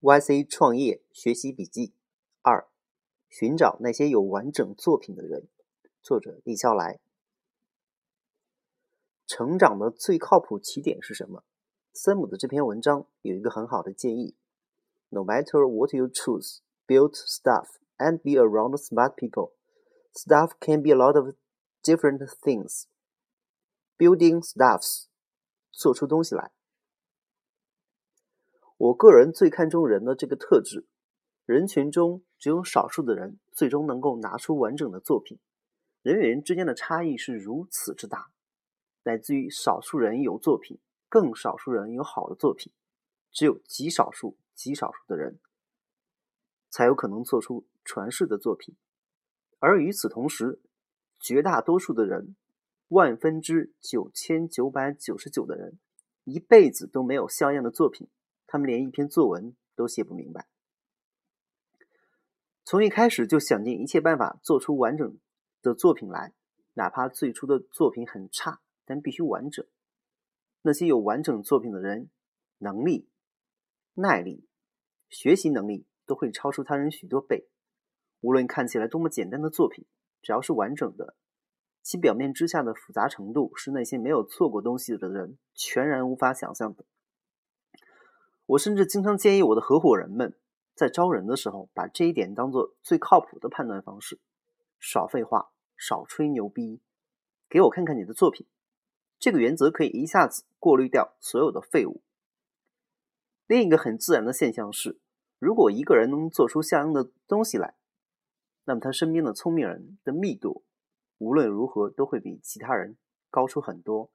YC 创业学习笔记二：寻找那些有完整作品的人。作者：李笑来。成长的最靠谱起点是什么？森姆的这篇文章有一个很好的建议：No matter what you choose, build stuff and be around smart people. Stuff can be a lot of different things. Building stuffs，做出东西来。我个人最看重人的这个特质，人群中只有少数的人最终能够拿出完整的作品。人与人之间的差异是如此之大，乃至于少数人有作品，更少数人有好的作品，只有极少数、极少数的人才有可能做出传世的作品。而与此同时，绝大多数的人，万分之九千九百九十九的人，一辈子都没有像样的作品。他们连一篇作文都写不明白，从一开始就想尽一切办法做出完整的作品来，哪怕最初的作品很差，但必须完整。那些有完整作品的人，能力、耐力、学习能力都会超出他人许多倍。无论看起来多么简单的作品，只要是完整的，其表面之下的复杂程度是那些没有做过东西的人全然无法想象的。我甚至经常建议我的合伙人们，在招人的时候，把这一点当做最靠谱的判断方式：少废话，少吹牛逼，给我看看你的作品。这个原则可以一下子过滤掉所有的废物。另一个很自然的现象是，如果一个人能做出像样的东西来，那么他身边的聪明人的密度，无论如何都会比其他人高出很多。